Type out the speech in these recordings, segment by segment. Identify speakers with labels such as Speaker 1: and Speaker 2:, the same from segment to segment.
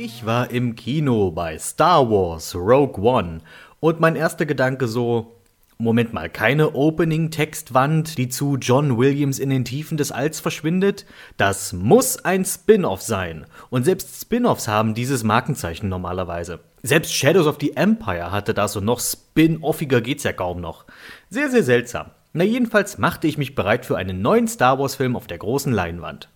Speaker 1: Ich war im Kino bei Star Wars Rogue One und mein erster Gedanke so, Moment mal, keine Opening-Textwand, die zu John Williams in den Tiefen des Alls verschwindet? Das muss ein Spin-off sein. Und selbst Spin-offs haben dieses Markenzeichen normalerweise. Selbst Shadows of the Empire hatte das und noch spin-offiger geht's ja kaum noch. Sehr, sehr seltsam. Na jedenfalls machte ich mich bereit für einen neuen Star Wars-Film auf der großen Leinwand.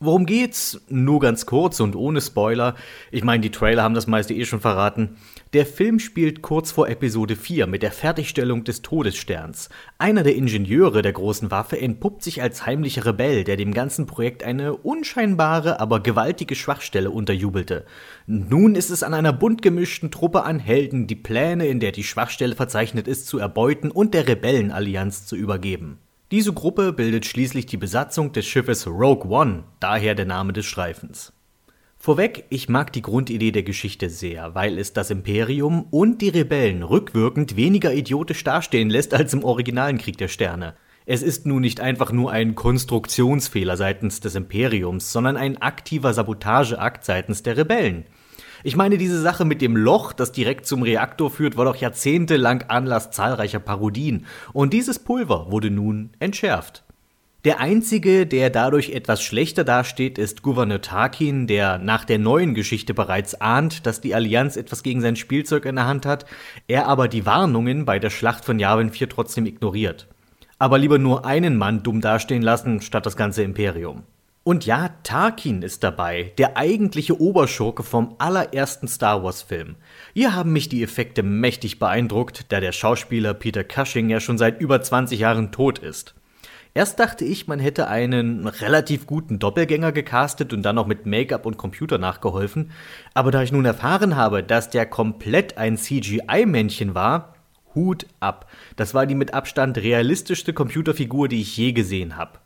Speaker 1: Worum geht's? Nur ganz kurz und ohne Spoiler. Ich meine, die Trailer haben das meiste eh schon verraten. Der Film spielt kurz vor Episode 4 mit der Fertigstellung des Todessterns. Einer der Ingenieure der großen Waffe entpuppt sich als heimlicher Rebell, der dem ganzen Projekt eine unscheinbare, aber gewaltige Schwachstelle unterjubelte. Nun ist es an einer bunt gemischten Truppe an Helden, die Pläne, in der die Schwachstelle verzeichnet ist, zu erbeuten und der Rebellenallianz zu übergeben. Diese Gruppe bildet schließlich die Besatzung des Schiffes Rogue One, daher der Name des Streifens. Vorweg, ich mag die Grundidee der Geschichte sehr, weil es das Imperium und die Rebellen rückwirkend weniger idiotisch dastehen lässt als im originalen Krieg der Sterne. Es ist nun nicht einfach nur ein Konstruktionsfehler seitens des Imperiums, sondern ein aktiver Sabotageakt seitens der Rebellen. Ich meine, diese Sache mit dem Loch, das direkt zum Reaktor führt, war doch jahrzehntelang Anlass zahlreicher Parodien. Und dieses Pulver wurde nun entschärft. Der einzige, der dadurch etwas schlechter dasteht, ist Gouverneur Tarkin, der nach der neuen Geschichte bereits ahnt, dass die Allianz etwas gegen sein Spielzeug in der Hand hat, er aber die Warnungen bei der Schlacht von Yavin 4 trotzdem ignoriert. Aber lieber nur einen Mann dumm dastehen lassen, statt das ganze Imperium. Und ja, Tarkin ist dabei, der eigentliche Oberschurke vom allerersten Star Wars-Film. Hier haben mich die Effekte mächtig beeindruckt, da der Schauspieler Peter Cushing ja schon seit über 20 Jahren tot ist. Erst dachte ich, man hätte einen relativ guten Doppelgänger gecastet und dann noch mit Make-up und Computer nachgeholfen, aber da ich nun erfahren habe, dass der komplett ein CGI-Männchen war, Hut ab. Das war die mit Abstand realistischste Computerfigur, die ich je gesehen habe.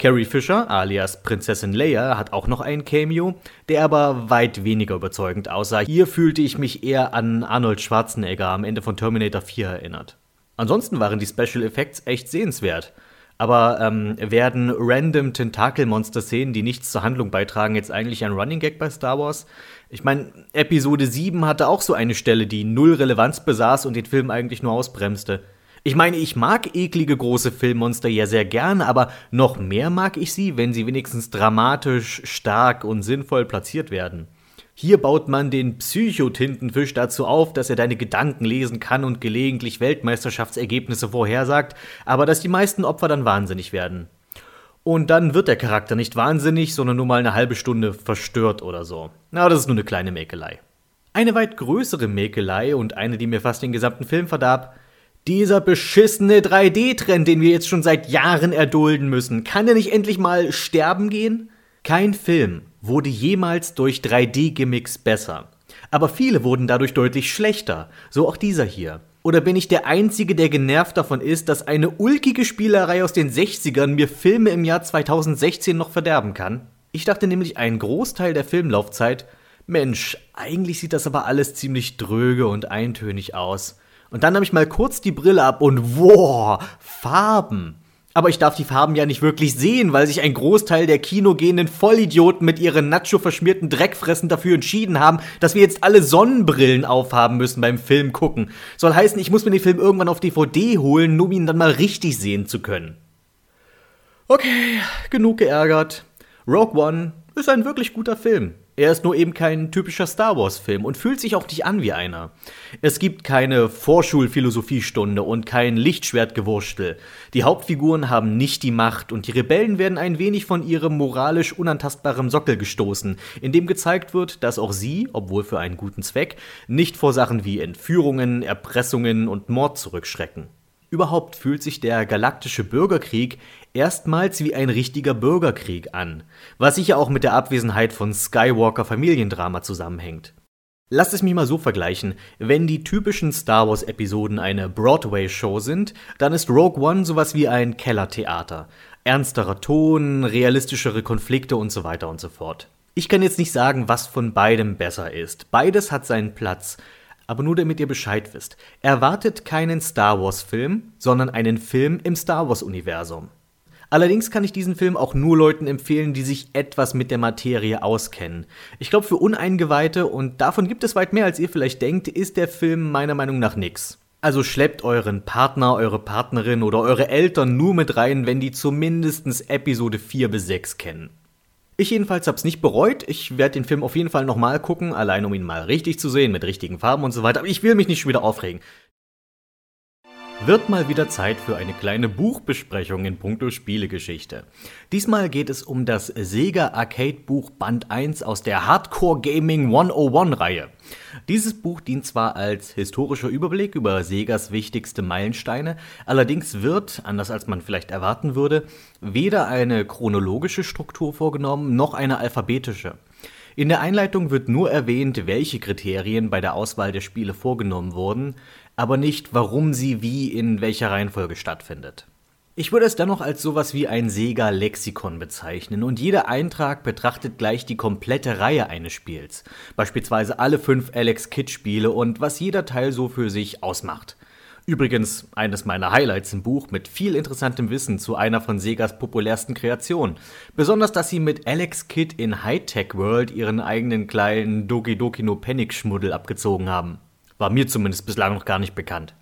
Speaker 1: Carrie Fisher, alias Prinzessin Leia, hat auch noch einen Cameo, der aber weit weniger überzeugend aussah. Hier fühlte ich mich eher an Arnold Schwarzenegger am Ende von Terminator 4 erinnert. Ansonsten waren die Special Effects echt sehenswert. Aber ähm, werden random Tentakelmonster-Szenen, die nichts zur Handlung beitragen, jetzt eigentlich ein Running Gag bei Star Wars? Ich meine, Episode 7 hatte auch so eine Stelle, die null Relevanz besaß und den Film eigentlich nur ausbremste. Ich meine, ich mag eklige große Filmmonster ja sehr gern, aber noch mehr mag ich sie, wenn sie wenigstens dramatisch, stark und sinnvoll platziert werden. Hier baut man den Psychotintenfisch dazu auf, dass er deine Gedanken lesen kann und gelegentlich Weltmeisterschaftsergebnisse vorhersagt, aber dass die meisten Opfer dann wahnsinnig werden. Und dann wird der Charakter nicht wahnsinnig, sondern nur mal eine halbe Stunde verstört oder so. Na, das ist nur eine kleine Mäkelei. Eine weit größere Mäkelei und eine, die mir fast den gesamten Film verdarb, dieser beschissene 3D-Trend, den wir jetzt schon seit Jahren erdulden müssen, kann er nicht endlich mal sterben gehen? Kein Film wurde jemals durch 3D-Gimmicks besser. Aber viele wurden dadurch deutlich schlechter, so auch dieser hier. Oder bin ich der Einzige, der genervt davon ist, dass eine ulkige Spielerei aus den 60ern mir Filme im Jahr 2016 noch verderben kann? Ich dachte nämlich einen Großteil der Filmlaufzeit, Mensch, eigentlich sieht das aber alles ziemlich dröge und eintönig aus. Und dann nahm ich mal kurz die Brille ab und wow, Farben. Aber ich darf die Farben ja nicht wirklich sehen, weil sich ein Großteil der kinogehenden Vollidioten mit ihren Nacho-verschmierten Dreckfressen dafür entschieden haben, dass wir jetzt alle Sonnenbrillen aufhaben müssen beim Film gucken. Soll heißen, ich muss mir den Film irgendwann auf DVD holen, um ihn dann mal richtig sehen zu können. Okay, genug geärgert. Rogue One ist ein wirklich guter Film. Er ist nur eben kein typischer Star Wars-Film und fühlt sich auch nicht an wie einer. Es gibt keine Vorschulphilosophiestunde und kein Lichtschwertgewurstel. Die Hauptfiguren haben nicht die Macht und die Rebellen werden ein wenig von ihrem moralisch unantastbaren Sockel gestoßen, in dem gezeigt wird, dass auch sie, obwohl für einen guten Zweck, nicht vor Sachen wie Entführungen, Erpressungen und Mord zurückschrecken. Überhaupt fühlt sich der galaktische Bürgerkrieg erstmals wie ein richtiger Bürgerkrieg an, was sicher auch mit der Abwesenheit von Skywalker Familiendrama zusammenhängt. Lasst es mich mal so vergleichen. Wenn die typischen Star Wars Episoden eine Broadway-Show sind, dann ist Rogue One sowas wie ein Kellertheater. Ernsterer Ton, realistischere Konflikte und so weiter und so fort. Ich kann jetzt nicht sagen, was von beidem besser ist. Beides hat seinen Platz. Aber nur damit ihr Bescheid wisst. Erwartet keinen Star Wars-Film, sondern einen Film im Star Wars-Universum. Allerdings kann ich diesen Film auch nur Leuten empfehlen, die sich etwas mit der Materie auskennen. Ich glaube, für Uneingeweihte, und davon gibt es weit mehr als ihr vielleicht denkt, ist der Film meiner Meinung nach nix. Also schleppt euren Partner, eure Partnerin oder eure Eltern nur mit rein, wenn die zumindest Episode 4 bis 6 kennen. Ich jedenfalls hab's nicht bereut. Ich werde den Film auf jeden Fall nochmal gucken, allein um ihn mal richtig zu sehen, mit richtigen Farben und so weiter. Aber ich will mich nicht schon wieder aufregen. Wird mal wieder Zeit für eine kleine Buchbesprechung in puncto Spielegeschichte. Diesmal geht es um das Sega Arcade Buch Band 1 aus der Hardcore Gaming 101 Reihe. Dieses Buch dient zwar als historischer Überblick über Segas wichtigste Meilensteine, allerdings wird, anders als man vielleicht erwarten würde, weder eine chronologische Struktur vorgenommen noch eine alphabetische. In der Einleitung wird nur erwähnt, welche Kriterien bei der Auswahl der Spiele vorgenommen wurden, aber nicht, warum sie wie in welcher Reihenfolge stattfindet. Ich würde es dennoch als sowas wie ein Sega-Lexikon bezeichnen und jeder Eintrag betrachtet gleich die komplette Reihe eines Spiels, beispielsweise alle fünf Alex Kidd-Spiele und was jeder Teil so für sich ausmacht. Übrigens eines meiner Highlights im Buch mit viel interessantem Wissen zu einer von Segas populärsten Kreationen. Besonders, dass sie mit Alex Kidd in Hightech World ihren eigenen kleinen Doki Doki no Panic Schmuddel abgezogen haben. War mir zumindest bislang noch gar nicht bekannt.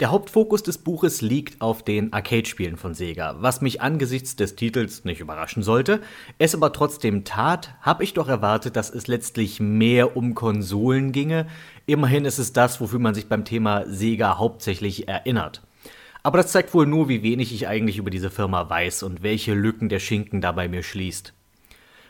Speaker 1: Der Hauptfokus des Buches liegt auf den Arcade-Spielen von Sega, was mich angesichts des Titels nicht überraschen sollte. Es aber trotzdem tat, habe ich doch erwartet, dass es letztlich mehr um Konsolen ginge. Immerhin ist es das, wofür man sich beim Thema Sega hauptsächlich erinnert. Aber das zeigt wohl nur, wie wenig ich eigentlich über diese Firma weiß und welche Lücken der Schinken dabei mir schließt.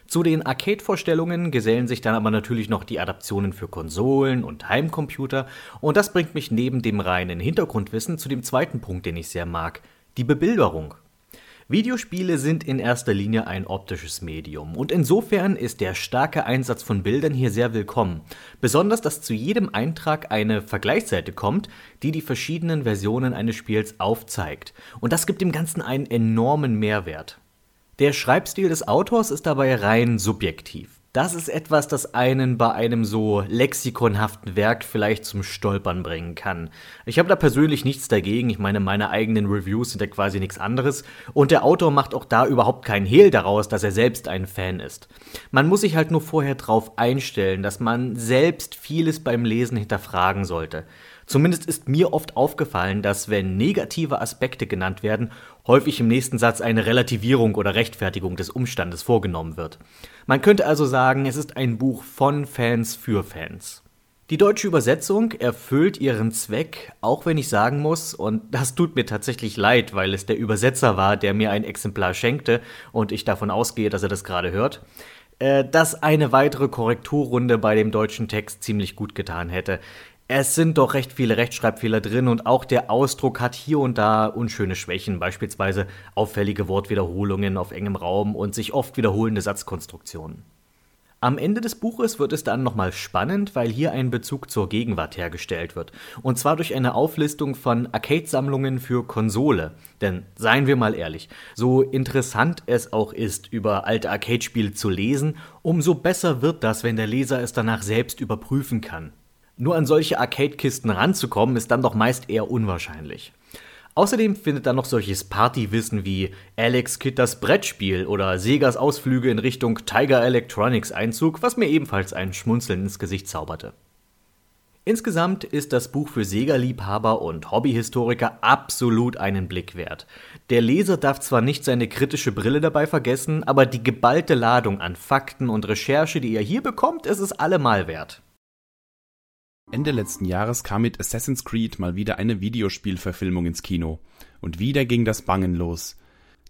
Speaker 1: Zu den Arcade-Vorstellungen gesellen sich dann aber natürlich noch die Adaptionen für Konsolen und Heimcomputer und das bringt mich neben dem reinen Hintergrundwissen zu dem zweiten Punkt, den ich sehr mag, die Bebilderung. Videospiele sind in erster Linie ein optisches Medium und insofern ist der starke Einsatz von Bildern hier sehr willkommen. Besonders, dass zu jedem Eintrag eine Vergleichsseite kommt, die die verschiedenen Versionen eines Spiels aufzeigt. Und das gibt dem Ganzen einen enormen Mehrwert. Der Schreibstil des Autors ist dabei rein subjektiv. Das ist etwas, das einen bei einem so lexikonhaften Werk vielleicht zum Stolpern bringen kann. Ich habe da persönlich nichts dagegen. Ich meine, meine eigenen Reviews sind ja quasi nichts anderes. Und der Autor macht auch da überhaupt keinen Hehl daraus, dass er selbst ein Fan ist. Man muss sich halt nur vorher drauf einstellen, dass man selbst vieles beim Lesen hinterfragen sollte. Zumindest ist mir oft aufgefallen, dass wenn negative Aspekte genannt werden, häufig im nächsten Satz eine Relativierung oder Rechtfertigung des Umstandes vorgenommen wird. Man könnte also sagen, es ist ein Buch von Fans für Fans. Die deutsche Übersetzung erfüllt ihren Zweck, auch wenn ich sagen muss, und das tut mir tatsächlich leid, weil es der Übersetzer war, der mir ein Exemplar schenkte und ich davon ausgehe, dass er das gerade hört, äh, dass eine weitere Korrekturrunde bei dem deutschen Text ziemlich gut getan hätte. Es sind doch recht viele Rechtschreibfehler drin und auch der Ausdruck hat hier und da unschöne Schwächen, beispielsweise auffällige Wortwiederholungen auf engem Raum und sich oft wiederholende Satzkonstruktionen. Am Ende des Buches wird es dann nochmal spannend, weil hier ein Bezug zur Gegenwart hergestellt wird. Und zwar durch eine Auflistung von Arcade-Sammlungen für Konsole. Denn seien wir mal ehrlich, so interessant es auch ist, über alte Arcade-Spiele zu lesen, umso besser wird das, wenn der Leser es danach selbst überprüfen kann. Nur an solche Arcade-Kisten ranzukommen, ist dann doch meist eher unwahrscheinlich. Außerdem findet dann noch solches Partywissen wie Alex Kidd das Brettspiel oder Segas Ausflüge in Richtung Tiger Electronics Einzug, was mir ebenfalls ein Schmunzeln ins Gesicht zauberte. Insgesamt ist das Buch für Sega-Liebhaber und Hobbyhistoriker absolut einen Blick wert. Der Leser darf zwar nicht seine kritische Brille dabei vergessen, aber die geballte Ladung an Fakten und Recherche, die er hier bekommt, ist es allemal wert.
Speaker 2: Ende letzten Jahres kam mit Assassin's Creed mal wieder eine Videospielverfilmung ins Kino. Und wieder ging das Bangen los.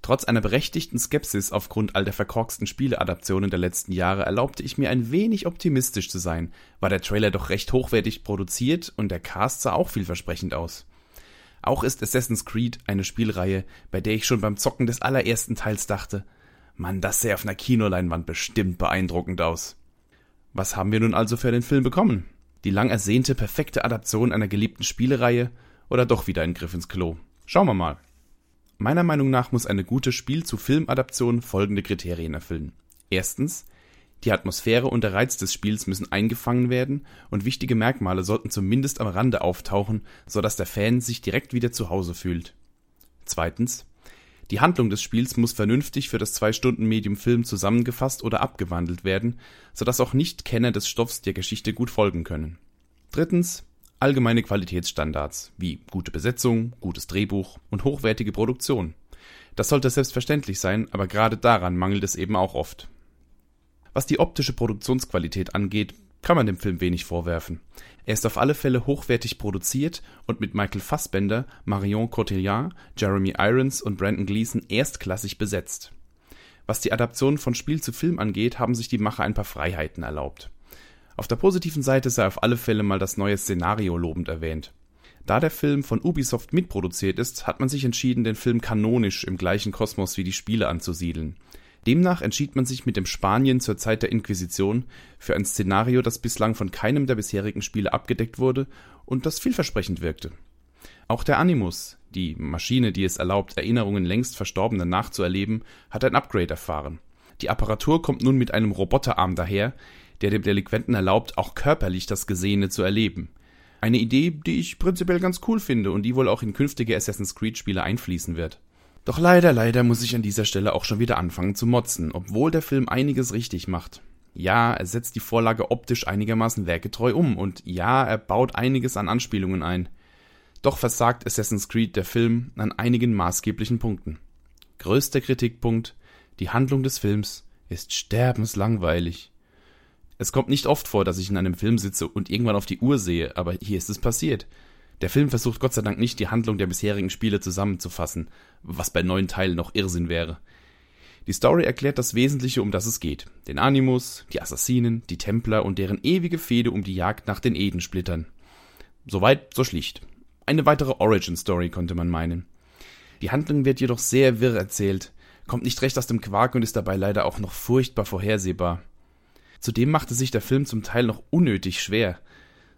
Speaker 2: Trotz einer berechtigten Skepsis aufgrund all der verkorksten Spieleadaptionen der letzten Jahre erlaubte ich mir ein wenig optimistisch zu sein, war der Trailer doch recht hochwertig produziert und der Cast sah auch vielversprechend aus. Auch ist Assassin's Creed eine Spielreihe, bei der ich schon beim Zocken des allerersten Teils dachte, Mann, das sähe auf einer Kinoleinwand bestimmt beeindruckend aus. Was haben wir nun also für den Film bekommen? Die lang ersehnte perfekte Adaption einer geliebten Spielereihe oder doch wieder ein Griff ins Klo? Schauen wir mal. Meiner Meinung nach muss eine gute Spiel-zu-Film-Adaption folgende Kriterien erfüllen. Erstens, die Atmosphäre und der Reiz des Spiels müssen eingefangen werden und wichtige Merkmale sollten zumindest am Rande auftauchen, sodass der Fan sich direkt wieder zu Hause fühlt. Zweitens, Die Handlung des Spiels muss vernünftig für das 2-Stunden-Medium Film zusammengefasst oder abgewandelt werden, sodass auch Nicht-Kenner des Stoffs der Geschichte gut folgen können. Drittens allgemeine Qualitätsstandards wie gute Besetzung, gutes Drehbuch und hochwertige Produktion. Das sollte selbstverständlich sein, aber gerade daran mangelt es eben auch oft. Was die optische Produktionsqualität angeht, kann man dem Film wenig vorwerfen. Er ist auf alle Fälle hochwertig produziert und mit Michael Fassbender, Marion Cotillard, Jeremy Irons und Brandon Gleeson erstklassig besetzt. Was die Adaption von Spiel zu Film angeht, haben sich die Macher ein paar Freiheiten erlaubt. Auf der positiven Seite sei auf alle Fälle mal das neue Szenario lobend erwähnt. Da der Film von Ubisoft mitproduziert ist, hat man sich entschieden, den Film kanonisch im gleichen Kosmos wie die Spiele anzusiedeln. Demnach entschied man sich mit dem Spanien zur Zeit der Inquisition für ein Szenario, das bislang von keinem der bisherigen Spiele abgedeckt wurde und das vielversprechend wirkte. Auch der Animus, die Maschine, die es erlaubt, Erinnerungen längst Verstorbener nachzuerleben, hat ein Upgrade erfahren. Die Apparatur kommt nun mit einem Roboterarm daher, der dem Delinquenten erlaubt, auch körperlich das Gesehene zu erleben. Eine Idee, die ich prinzipiell ganz cool finde und die wohl auch in künftige Assassin's Creed Spiele einfließen wird. Doch leider, leider muss ich an dieser Stelle auch schon wieder anfangen zu motzen, obwohl der Film einiges richtig macht. Ja, er setzt die Vorlage optisch einigermaßen werketreu um und ja, er baut einiges an Anspielungen ein. Doch versagt Assassin's Creed der Film an einigen maßgeblichen Punkten. Größter Kritikpunkt, die Handlung des Films ist sterbenslangweilig. Es kommt nicht oft vor, dass ich in einem Film sitze und irgendwann auf die Uhr sehe, aber hier ist es passiert. Der Film versucht Gott sei Dank nicht, die Handlung der bisherigen Spiele zusammenzufassen, was bei neuen Teilen noch Irrsinn wäre. Die Story erklärt das Wesentliche, um das es geht. Den Animus, die Assassinen, die Templer und deren ewige Fehde um die Jagd nach den Edensplittern. Soweit, so schlicht. Eine weitere Origin-Story, konnte man meinen. Die Handlung wird jedoch sehr wirr erzählt, kommt nicht recht aus dem Quark und ist dabei leider auch noch furchtbar vorhersehbar. Zudem machte sich der Film zum Teil noch unnötig schwer.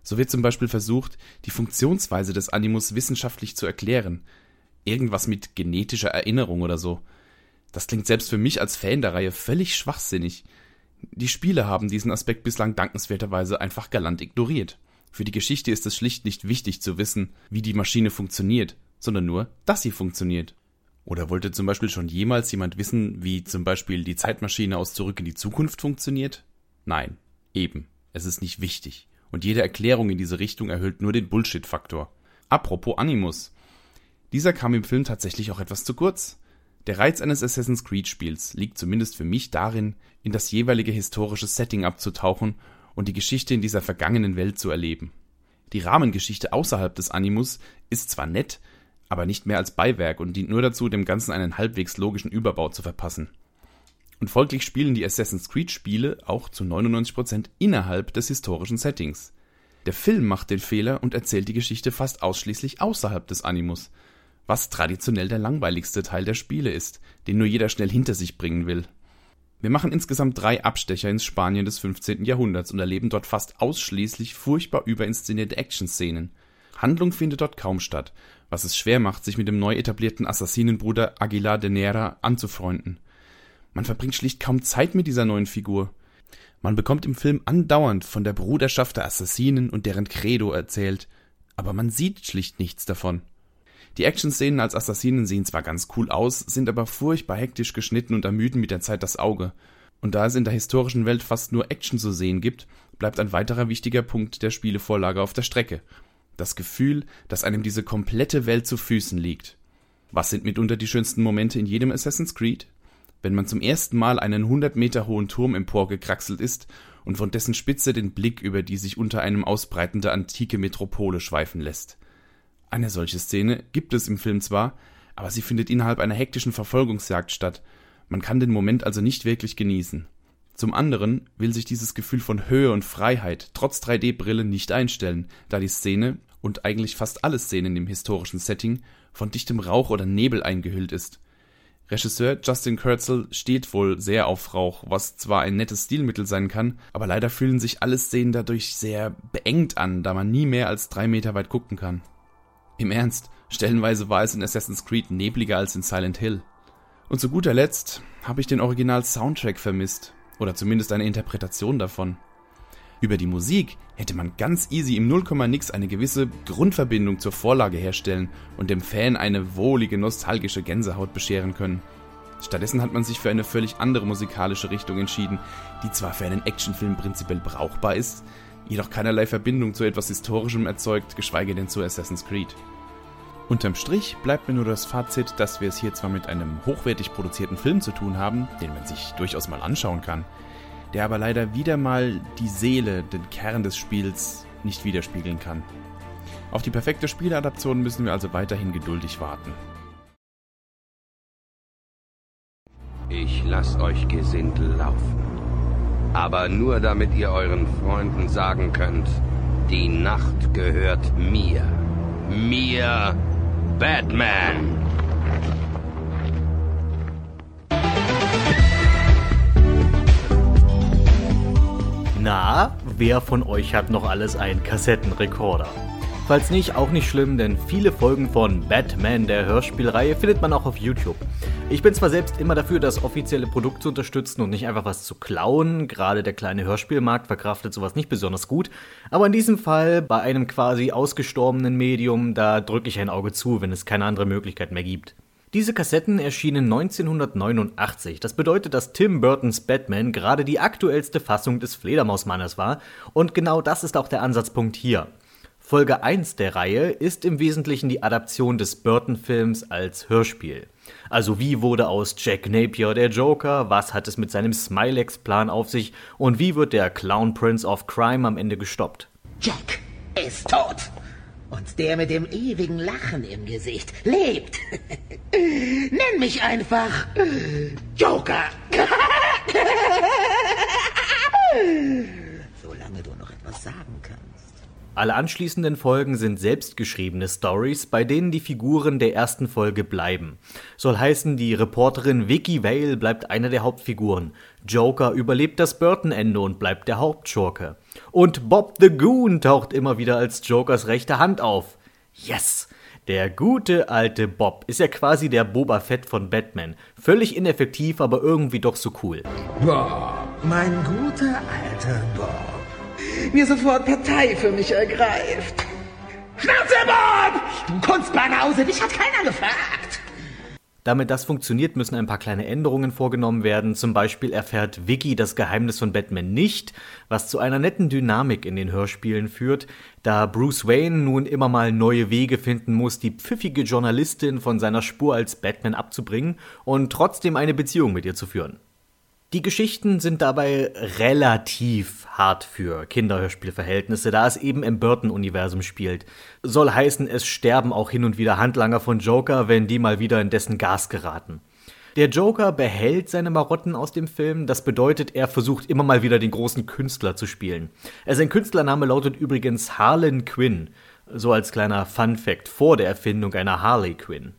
Speaker 2: So wird zum Beispiel versucht, die Funktionsweise des Animus wissenschaftlich zu erklären. Irgendwas mit genetischer Erinnerung oder so. Das klingt selbst für mich als Fan der Reihe völlig schwachsinnig. Die Spiele haben diesen Aspekt bislang dankenswerterweise einfach galant ignoriert. Für die Geschichte ist es schlicht nicht wichtig zu wissen, wie die Maschine funktioniert, sondern nur, dass sie funktioniert. Oder wollte zum Beispiel schon jemals jemand wissen, wie zum Beispiel die Zeitmaschine aus Zurück in die Zukunft funktioniert? Nein, eben, es ist nicht wichtig. Und jede Erklärung in diese Richtung erhöht nur den Bullshit-Faktor. Apropos Animus. Dieser kam im Film tatsächlich auch etwas zu kurz. Der Reiz eines Assassin's Creed-Spiels liegt zumindest für mich darin, in das jeweilige historische Setting abzutauchen und die Geschichte in dieser vergangenen Welt zu erleben. Die Rahmengeschichte außerhalb des Animus ist zwar nett, aber nicht mehr als Beiwerk und dient nur dazu, dem Ganzen einen halbwegs logischen Überbau zu verpassen. Und folglich spielen die Assassin's Creed Spiele auch zu 99% innerhalb des historischen Settings. Der Film macht den Fehler und erzählt die Geschichte fast ausschließlich außerhalb des Animus, was traditionell der langweiligste Teil der Spiele ist, den nur jeder schnell hinter sich bringen will. Wir machen insgesamt drei Abstecher ins Spanien des 15. Jahrhunderts und erleben dort fast ausschließlich furchtbar überinszenierte Action-Szenen. Handlung findet dort kaum statt, was es schwer macht, sich mit dem neu etablierten Assassinenbruder Aguilar de Nera anzufreunden. Man verbringt schlicht kaum Zeit mit dieser neuen Figur. Man bekommt im Film andauernd von der Bruderschaft der Assassinen und deren Credo erzählt, aber man sieht schlicht nichts davon. Die Action-Szenen als Assassinen sehen zwar ganz cool aus, sind aber furchtbar hektisch geschnitten und ermüden mit der Zeit das Auge. Und da es in der historischen Welt fast nur Action zu sehen gibt, bleibt ein weiterer wichtiger Punkt der Spielevorlage auf der Strecke. Das Gefühl, dass einem diese komplette Welt zu Füßen liegt. Was sind mitunter die schönsten Momente in jedem Assassin's Creed? wenn man zum ersten Mal einen 100 Meter hohen Turm emporgekraxelt ist und von dessen Spitze den Blick über die sich unter einem ausbreitende antike Metropole schweifen lässt. Eine solche Szene gibt es im Film zwar, aber sie findet innerhalb einer hektischen Verfolgungsjagd statt. Man kann den Moment also nicht wirklich genießen. Zum anderen will sich dieses Gefühl von Höhe und Freiheit trotz 3D-Brille nicht einstellen, da die Szene und eigentlich fast alle Szenen im historischen Setting von dichtem Rauch oder Nebel eingehüllt ist. Regisseur Justin Kurzel steht wohl sehr auf Rauch, was zwar ein nettes Stilmittel sein kann, aber leider fühlen sich alle Szenen dadurch sehr beengt an, da man nie mehr als drei Meter weit gucken kann. Im Ernst, stellenweise war es in Assassin's Creed nebliger als in Silent Hill. Und zu guter Letzt habe ich den Original-Soundtrack vermisst, oder zumindest eine Interpretation davon. Über die Musik hätte man ganz easy im 0, nix eine gewisse Grundverbindung zur Vorlage herstellen und dem Fan eine wohlige nostalgische Gänsehaut bescheren können. Stattdessen hat man sich für eine völlig andere musikalische Richtung entschieden, die zwar für einen Actionfilm prinzipiell brauchbar ist, jedoch keinerlei Verbindung zu etwas Historischem erzeugt, geschweige denn zu Assassin's Creed. Unterm Strich bleibt mir nur das Fazit, dass wir es hier zwar mit einem hochwertig produzierten Film zu tun haben, den man sich durchaus mal anschauen kann, der aber leider wieder mal die Seele, den Kern des Spiels nicht widerspiegeln kann. Auf die perfekte Spieladaption müssen wir also weiterhin geduldig warten.
Speaker 3: Ich lass euch Gesindel laufen. Aber nur damit ihr euren Freunden sagen könnt, die Nacht gehört mir. Mir, Batman.
Speaker 1: Na, wer von euch hat noch alles einen Kassettenrekorder? Falls nicht, auch nicht schlimm, denn viele Folgen von Batman, der Hörspielreihe, findet man auch auf YouTube. Ich bin zwar selbst immer dafür, das offizielle Produkt zu unterstützen und nicht einfach was zu klauen, gerade der kleine Hörspielmarkt verkraftet sowas nicht besonders gut, aber in diesem Fall, bei einem quasi ausgestorbenen Medium, da drücke ich ein Auge zu, wenn es keine andere Möglichkeit mehr gibt. Diese Kassetten erschienen 1989. Das bedeutet, dass Tim Burtons Batman gerade die aktuellste Fassung des Fledermausmannes war. Und genau das ist auch der Ansatzpunkt hier. Folge 1 der Reihe ist im Wesentlichen die Adaption des Burton-Films als Hörspiel. Also wie wurde aus Jack Napier der Joker, was hat es mit seinem Smilex-Plan auf sich und wie wird der Clown Prince of Crime am Ende gestoppt?
Speaker 4: Jack ist tot. Und der mit dem ewigen Lachen im Gesicht lebt. Nenn mich einfach Joker. Solange du noch etwas sagen kannst.
Speaker 1: Alle anschließenden Folgen sind selbstgeschriebene Stories, bei denen die Figuren der ersten Folge bleiben. Soll heißen, die Reporterin Vicky Vale bleibt eine der Hauptfiguren. Joker überlebt das Burton-Ende und bleibt der Hauptschurke. Und Bob the Goon taucht immer wieder als Jokers rechte Hand auf. Yes! Der gute alte Bob ist ja quasi der Boba Fett von Batman. Völlig ineffektiv, aber irgendwie doch so cool.
Speaker 4: Bob, mein guter alter Bob mir sofort Partei für mich ergreift. Schnauze, Bob! Du Kunstbanause, dich hat keiner gefragt.
Speaker 1: Damit das funktioniert, müssen ein paar kleine Änderungen vorgenommen werden. Zum Beispiel erfährt Vicky das Geheimnis von Batman nicht, was zu einer netten Dynamik in den Hörspielen führt, da Bruce Wayne nun immer mal neue Wege finden muss, die pfiffige Journalistin von seiner Spur als Batman abzubringen und trotzdem eine Beziehung mit ihr zu führen. Die Geschichten sind dabei relativ hart für Kinderhörspielverhältnisse, da es eben im Burton-Universum spielt. Soll heißen, es sterben auch hin und wieder Handlanger von Joker, wenn die mal wieder in dessen Gas geraten. Der Joker behält seine Marotten aus dem Film, das bedeutet, er versucht immer mal wieder den großen Künstler zu spielen. Sein Künstlername lautet übrigens Harlan Quinn, so als kleiner Fun Fact vor der Erfindung einer Harley Quinn.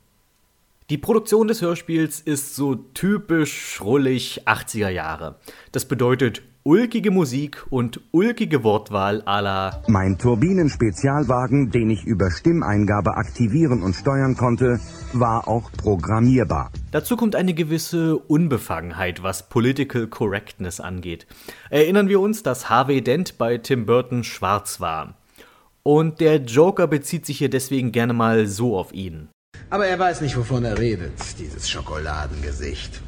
Speaker 1: Die Produktion des Hörspiels ist so typisch schrullig 80er Jahre. Das bedeutet ulkige Musik und ulkige Wortwahl à la
Speaker 5: Mein Turbinenspezialwagen, den ich über Stimmeingabe aktivieren und steuern konnte, war auch programmierbar.
Speaker 1: Dazu kommt eine gewisse Unbefangenheit, was Political Correctness angeht. Erinnern wir uns, dass Harvey Dent bei Tim Burton schwarz war. Und der Joker bezieht sich hier deswegen gerne mal so auf ihn.
Speaker 6: Aber er weiß nicht, wovon er redet, dieses Schokoladengesicht.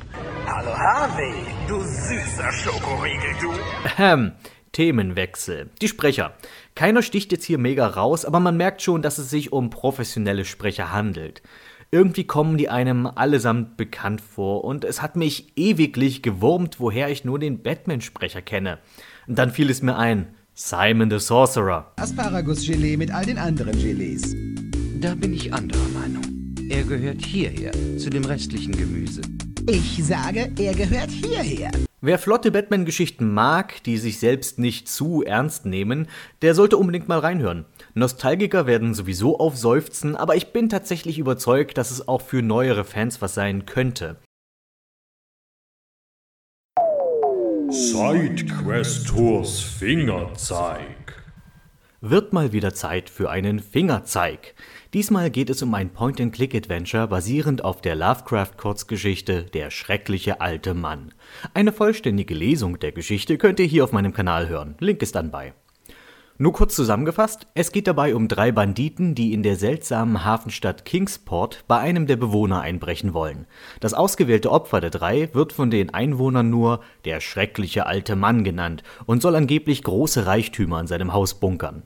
Speaker 7: Hallo Harvey, du süßer Schokoriegel, du.
Speaker 1: Ähm, Themenwechsel. Die Sprecher. Keiner sticht jetzt hier mega raus, aber man merkt schon, dass es sich um professionelle Sprecher handelt. Irgendwie kommen die einem allesamt bekannt vor und es hat mich ewiglich gewurmt, woher ich nur den Batman-Sprecher kenne. Und dann fiel es mir ein, Simon the Sorcerer.
Speaker 8: Asparagus-Gelee mit all den anderen Gelees.
Speaker 9: Da bin ich anderer Meinung. Er gehört hierher, zu dem restlichen Gemüse.
Speaker 8: Ich sage, er gehört hierher.
Speaker 1: Wer flotte Batman-Geschichten mag, die sich selbst nicht zu ernst nehmen, der sollte unbedingt mal reinhören. Nostalgiker werden sowieso aufseufzen, aber ich bin tatsächlich überzeugt, dass es auch für neuere Fans was sein könnte.
Speaker 10: Sidequest Tours Fingerzeig.
Speaker 1: Wird mal wieder Zeit für einen Fingerzeig. Diesmal geht es um ein Point-and-Click-Adventure basierend auf der Lovecraft-Kurzgeschichte Der schreckliche alte Mann. Eine vollständige Lesung der Geschichte könnt ihr hier auf meinem Kanal hören. Link ist dann bei. Nur kurz zusammengefasst, es geht dabei um drei Banditen, die in der seltsamen Hafenstadt Kingsport bei einem der Bewohner einbrechen wollen. Das ausgewählte Opfer der drei wird von den Einwohnern nur der schreckliche alte Mann genannt und soll angeblich große Reichtümer in seinem Haus bunkern.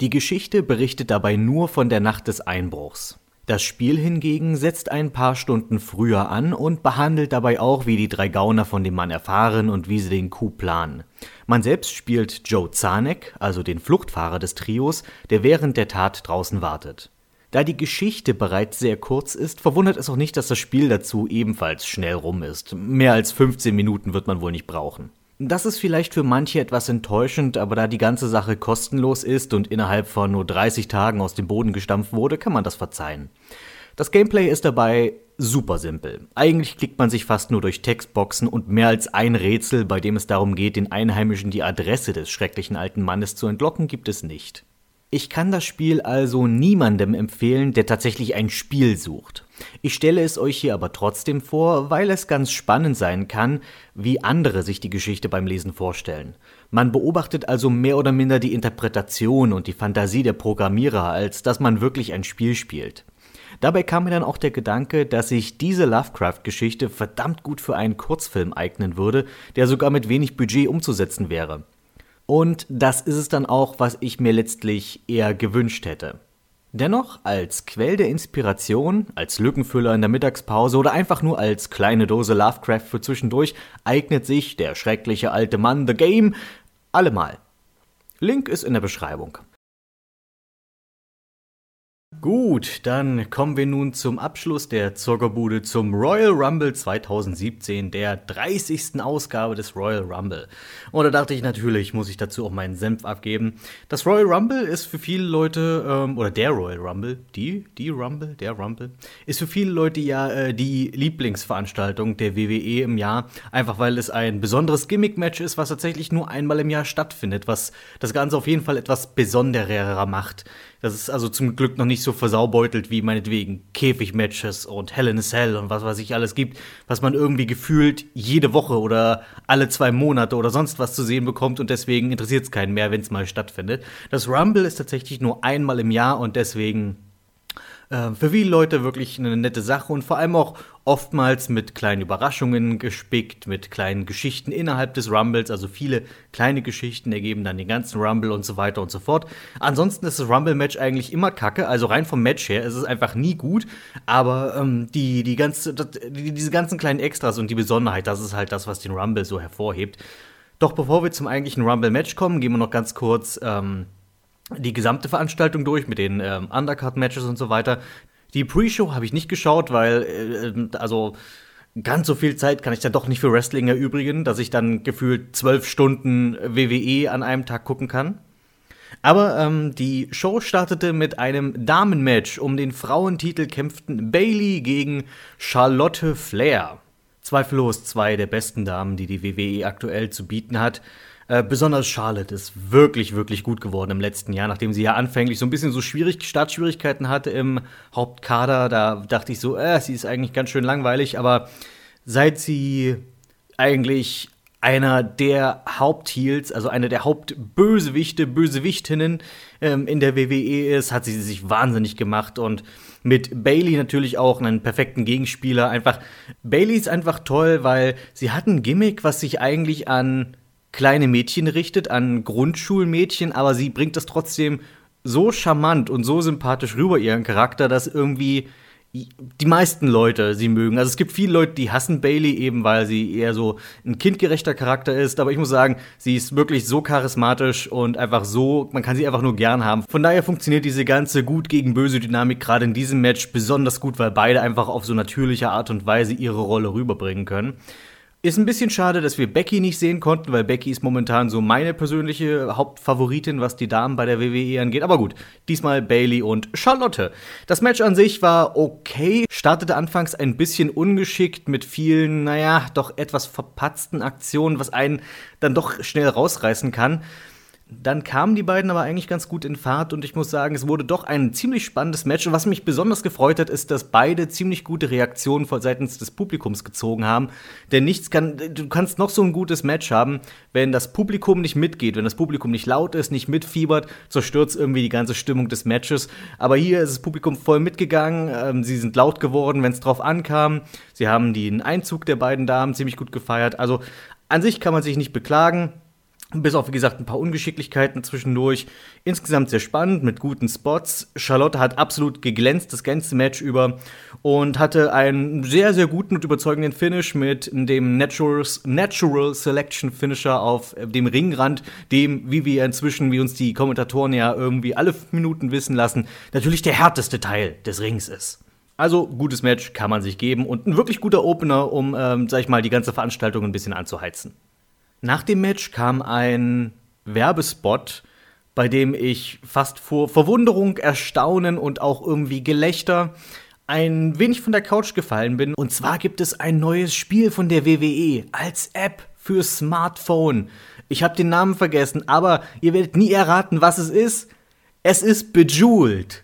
Speaker 1: Die Geschichte berichtet dabei nur von der Nacht des Einbruchs. Das Spiel hingegen setzt ein paar Stunden früher an und behandelt dabei auch, wie die drei Gauner von dem Mann erfahren und wie sie den Coup planen. Man selbst spielt Joe Zanek, also den Fluchtfahrer des Trios, der während der Tat draußen wartet. Da die Geschichte bereits sehr kurz ist, verwundert es auch nicht, dass das Spiel dazu ebenfalls schnell rum ist. Mehr als 15 Minuten wird man wohl nicht brauchen. Das ist vielleicht für manche etwas enttäuschend, aber da die ganze Sache kostenlos ist und innerhalb von nur 30 Tagen aus dem Boden gestampft wurde, kann man das verzeihen. Das Gameplay ist dabei super simpel. Eigentlich klickt man sich fast nur durch Textboxen und mehr als ein Rätsel, bei dem es darum geht, den Einheimischen die Adresse des schrecklichen alten Mannes zu entlocken, gibt es nicht. Ich kann das Spiel also niemandem empfehlen, der tatsächlich ein Spiel sucht. Ich stelle es euch hier aber trotzdem vor, weil es ganz spannend sein kann, wie andere sich die Geschichte beim Lesen vorstellen. Man beobachtet also mehr oder minder die Interpretation und die Fantasie der Programmierer, als dass man wirklich ein Spiel spielt. Dabei kam mir dann auch der Gedanke, dass sich diese Lovecraft-Geschichte verdammt gut für einen Kurzfilm eignen würde, der sogar mit wenig Budget umzusetzen wäre. Und das ist es dann auch, was ich mir letztlich eher gewünscht hätte. Dennoch, als Quell der Inspiration, als Lückenfüller in der Mittagspause oder einfach nur als kleine Dose Lovecraft für zwischendurch, eignet sich der schreckliche alte Mann The Game allemal. Link ist in der Beschreibung. Gut, dann kommen wir nun zum Abschluss der Zockerbude zum Royal Rumble 2017, der 30. Ausgabe des Royal Rumble. Und da dachte ich natürlich, muss ich dazu auch meinen Senf abgeben. Das Royal Rumble ist für viele Leute, ähm, oder der Royal Rumble, die, die Rumble, der Rumble, ist für viele Leute ja äh, die Lieblingsveranstaltung der WWE im Jahr, einfach weil es ein besonderes Gimmick-Match ist, was tatsächlich nur einmal im Jahr stattfindet, was das Ganze auf jeden Fall etwas besonderer macht. Das ist also zum Glück noch nicht so versaubeutelt wie meinetwegen Käfigmatches und Hell in a Cell und was weiß ich alles gibt, was man irgendwie gefühlt jede Woche oder alle zwei Monate oder sonst was zu sehen bekommt und deswegen interessiert es keinen mehr, wenn es mal stattfindet. Das Rumble ist tatsächlich nur einmal im Jahr und deswegen äh, für viele Leute wirklich eine nette Sache und vor allem auch oftmals mit kleinen Überraschungen gespickt, mit kleinen Geschichten innerhalb des Rumbles. Also viele kleine Geschichten ergeben dann den ganzen Rumble und so weiter und so fort. Ansonsten ist das Rumble-Match eigentlich immer kacke. Also rein vom Match her ist es einfach nie gut. Aber ähm, die, die ganze, die, diese ganzen kleinen Extras und die Besonderheit, das ist halt das, was den Rumble so hervorhebt. Doch bevor wir zum eigentlichen Rumble-Match kommen, gehen wir noch ganz kurz ähm, die gesamte Veranstaltung durch mit den ähm, Undercard-Matches und so weiter. Die Pre-Show habe ich nicht geschaut, weil, äh, also ganz so viel Zeit kann ich dann doch nicht für Wrestling erübrigen, dass ich dann gefühlt zwölf Stunden WWE an einem Tag gucken kann. Aber ähm, die Show startete mit einem Damenmatch. Um den Frauentitel kämpften Bailey gegen Charlotte Flair. Zweifellos zwei der besten Damen, die die WWE aktuell zu bieten hat. Äh, besonders Charlotte ist wirklich, wirklich gut geworden im letzten Jahr, nachdem sie ja anfänglich so ein bisschen so schwierig, Startschwierigkeiten hatte im Hauptkader. Da dachte ich so, äh, sie ist eigentlich ganz schön langweilig, aber seit sie eigentlich einer der Hauptheels, also eine der Hauptbösewichte, Bösewichtinnen ähm, in der WWE ist, hat sie sich wahnsinnig gemacht und mit Bailey natürlich auch einen perfekten Gegenspieler. Einfach, Bailey ist einfach toll, weil sie hat ein Gimmick, was sich eigentlich an kleine Mädchen richtet, an Grundschulmädchen, aber sie bringt das trotzdem so charmant und so sympathisch rüber, ihren Charakter, dass irgendwie die meisten Leute sie mögen. Also es gibt viele Leute, die hassen Bailey eben, weil sie eher so ein kindgerechter Charakter ist. Aber ich muss sagen, sie ist wirklich so charismatisch und einfach so, man kann sie einfach nur gern haben. Von daher funktioniert diese ganze gut gegen böse Dynamik gerade in diesem Match besonders gut, weil beide einfach auf so natürliche Art und Weise ihre Rolle rüberbringen können. Ist ein bisschen schade, dass wir Becky nicht sehen konnten, weil Becky ist momentan so meine persönliche Hauptfavoritin, was die Damen bei der WWE angeht. Aber gut, diesmal Bailey und Charlotte. Das Match an sich war okay, startete anfangs ein bisschen ungeschickt mit vielen, naja, doch etwas verpatzten Aktionen, was einen dann doch schnell rausreißen kann. Dann kamen die beiden aber eigentlich ganz gut in Fahrt und ich muss sagen, es wurde doch ein ziemlich spannendes Match. Und was mich besonders gefreut hat, ist, dass beide ziemlich gute Reaktionen seitens des Publikums gezogen haben. Denn nichts kann, du kannst noch so ein gutes Match haben, wenn das Publikum nicht mitgeht, wenn das Publikum nicht laut ist, nicht mitfiebert, zerstört irgendwie die ganze Stimmung des Matches. Aber hier ist das Publikum voll mitgegangen, ähm, sie sind laut geworden, wenn es drauf ankam. Sie haben den Einzug der beiden Damen ziemlich gut gefeiert. Also an sich kann man sich nicht beklagen. Bis auf, wie gesagt, ein paar Ungeschicklichkeiten zwischendurch. Insgesamt sehr spannend mit guten Spots. Charlotte hat absolut geglänzt das ganze Match über und hatte einen sehr, sehr guten und überzeugenden Finish mit dem Natural, Natural Selection Finisher auf dem Ringrand, dem, wie wir inzwischen, wie uns die Kommentatoren ja irgendwie alle Minuten wissen lassen, natürlich der härteste Teil des Rings ist. Also, gutes Match kann man sich geben und ein wirklich guter Opener, um, ähm, sag ich mal, die ganze Veranstaltung ein bisschen anzuheizen. Nach dem Match kam ein Werbespot, bei dem ich fast vor Verwunderung, Erstaunen und auch irgendwie Gelächter ein wenig von der Couch gefallen bin. Und zwar gibt es ein neues Spiel von der WWE als App für Smartphone. Ich habe den Namen vergessen, aber ihr werdet nie erraten, was es ist. Es ist Bejeweled.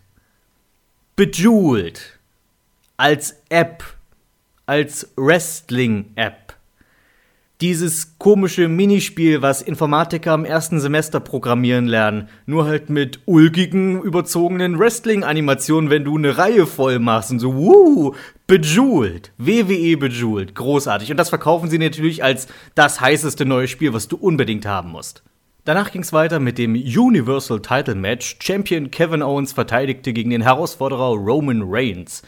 Speaker 1: Bejeweled. Als App. Als Wrestling-App dieses komische Minispiel, was Informatiker im ersten Semester programmieren lernen. Nur halt mit ulkigen, überzogenen Wrestling-Animationen, wenn du eine Reihe voll machst und so, wuh, Bejeweled. WWE Bejeweled. Großartig. Und das verkaufen sie natürlich als das heißeste neue Spiel, was du unbedingt haben musst. Danach ging es weiter mit dem Universal Title Match. Champion Kevin Owens verteidigte gegen den Herausforderer Roman Reigns.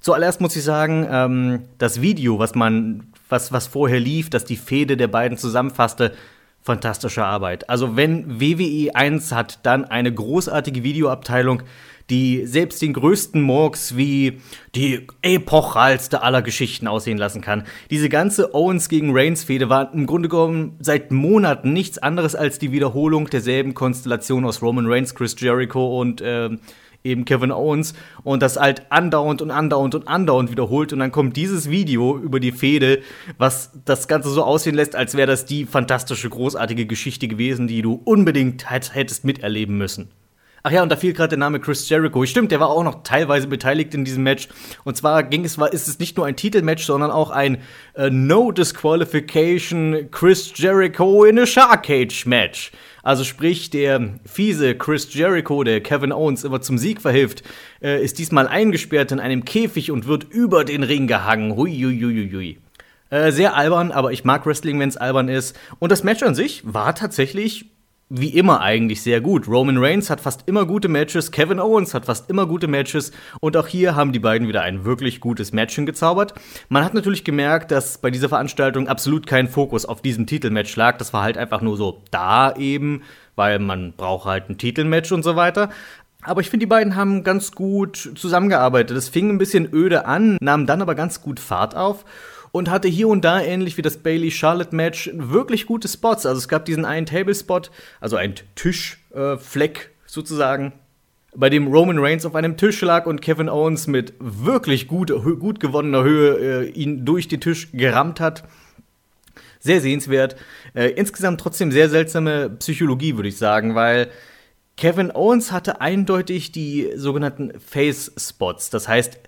Speaker 1: Zuallererst muss ich sagen, ähm, das Video, was man was, was vorher lief, dass die Fehde der beiden zusammenfasste. Fantastische Arbeit. Also wenn WWE 1 hat, dann eine großartige Videoabteilung, die selbst den größten Morgs wie die epochalste aller Geschichten aussehen lassen kann. Diese ganze Owens gegen Reigns Fehde war im Grunde genommen seit Monaten nichts anderes als die Wiederholung derselben Konstellation aus Roman Reigns, Chris Jericho und äh, eben Kevin Owens und das halt andauernd und andauernd und andauernd wiederholt und dann kommt dieses Video über die Fehde, was das Ganze so aussehen lässt, als wäre das die fantastische, großartige Geschichte gewesen, die du unbedingt hättest miterleben müssen. Ach ja, und da fiel gerade der Name Chris Jericho. Stimmt, der war auch noch teilweise beteiligt in diesem Match. Und zwar ging es, war, ist es nicht nur ein Titelmatch, sondern auch ein äh, No Disqualification Chris Jericho in a Shark Cage Match. Also sprich, der fiese Chris Jericho, der Kevin Owens immer zum Sieg verhilft, äh, ist diesmal eingesperrt in einem Käfig und wird über den Ring gehangen. Hui, hui, hui, hui. Äh, sehr albern, aber ich mag Wrestling, wenn es albern ist. Und das Match an sich war tatsächlich wie immer eigentlich sehr gut. Roman Reigns hat fast immer gute Matches, Kevin Owens hat fast immer gute Matches und auch hier haben die beiden wieder ein wirklich gutes Match gezaubert. Man hat natürlich gemerkt, dass bei dieser Veranstaltung absolut kein Fokus auf diesem Titelmatch lag. Das war halt einfach nur so da eben, weil man braucht halt ein Titelmatch und so weiter. Aber ich finde, die beiden haben ganz gut zusammengearbeitet. Es fing ein bisschen öde an, nahm dann aber ganz gut Fahrt auf und hatte hier und da, ähnlich wie das Bailey-Charlotte-Match, wirklich gute Spots. Also es gab diesen einen Table-Spot, also einen Tischfleck äh, sozusagen, bei dem Roman Reigns auf einem Tisch lag und Kevin Owens mit wirklich gut, gut gewonnener Höhe äh, ihn durch den Tisch gerammt hat. Sehr sehenswert. Äh, insgesamt trotzdem sehr seltsame Psychologie, würde ich sagen, weil Kevin Owens hatte eindeutig die sogenannten Face-Spots. Das heißt,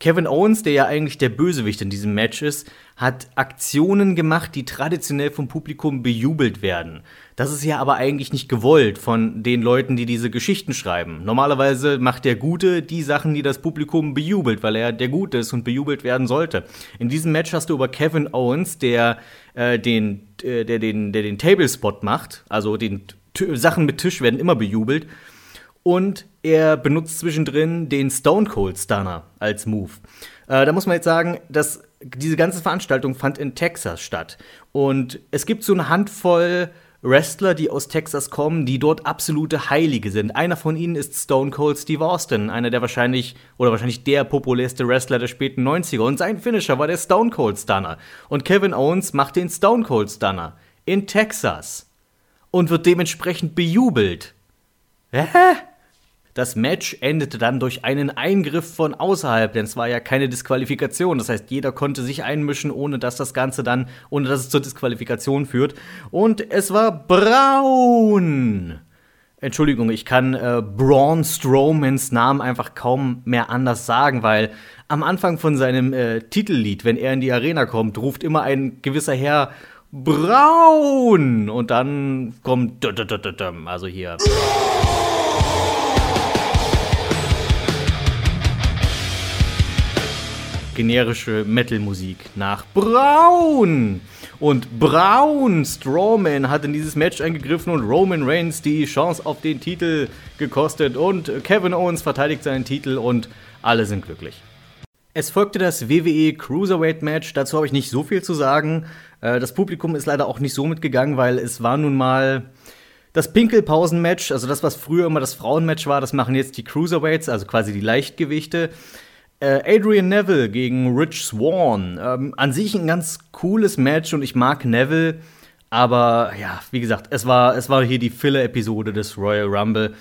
Speaker 1: Kevin Owens, der ja eigentlich der Bösewicht in diesem Match ist, hat Aktionen gemacht, die traditionell vom Publikum bejubelt werden. Das ist ja aber eigentlich nicht gewollt von den Leuten, die diese Geschichten schreiben. Normalerweise macht der Gute die Sachen, die das Publikum bejubelt, weil er der Gute ist und bejubelt werden sollte. In diesem Match hast du aber Kevin Owens, der äh, den, äh, der den, der den Tablespot macht, also den T Sachen mit Tisch werden immer bejubelt und er benutzt zwischendrin den Stone Cold Stunner als Move. Äh, da muss man jetzt sagen, dass diese ganze Veranstaltung fand in Texas statt. Und es gibt so eine Handvoll Wrestler, die aus Texas kommen, die dort absolute Heilige sind. Einer von ihnen ist Stone Cold Steve Austin, einer der wahrscheinlich oder wahrscheinlich der populärste Wrestler der späten 90er. Und sein Finisher war der Stone Cold Stunner. Und Kevin Owens macht den Stone Cold Stunner in Texas und wird dementsprechend bejubelt. Hä? Das Match endete dann durch einen Eingriff von außerhalb, denn es war ja keine Disqualifikation. Das heißt, jeder konnte sich einmischen, ohne dass das Ganze dann, ohne dass es zur Disqualifikation führt. Und es war Braun. Entschuldigung, ich kann äh, Braun Strowmans Namen einfach kaum mehr anders sagen, weil am Anfang von seinem äh, Titellied, wenn er in die Arena kommt, ruft immer ein gewisser Herr Braun und dann kommt also hier. Generische Metal-Musik nach Braun. Und Braun Strowman hat in dieses Match eingegriffen und Roman Reigns die Chance auf den Titel gekostet. Und Kevin Owens verteidigt seinen Titel und alle sind glücklich. Es folgte das WWE Cruiserweight Match. Dazu habe ich nicht so viel zu sagen. Äh, das Publikum ist leider auch nicht so mitgegangen, weil es war nun mal das Pinkelpausen-Match, also das, was früher immer das Frauenmatch war, das machen jetzt die Cruiserweights, also quasi die Leichtgewichte. Äh, Adrian Neville gegen Rich Swan. Ähm, an sich ein ganz cooles Match und ich mag Neville. Aber ja, wie gesagt, es war, es war hier die Filler-Episode des Royal Rumble.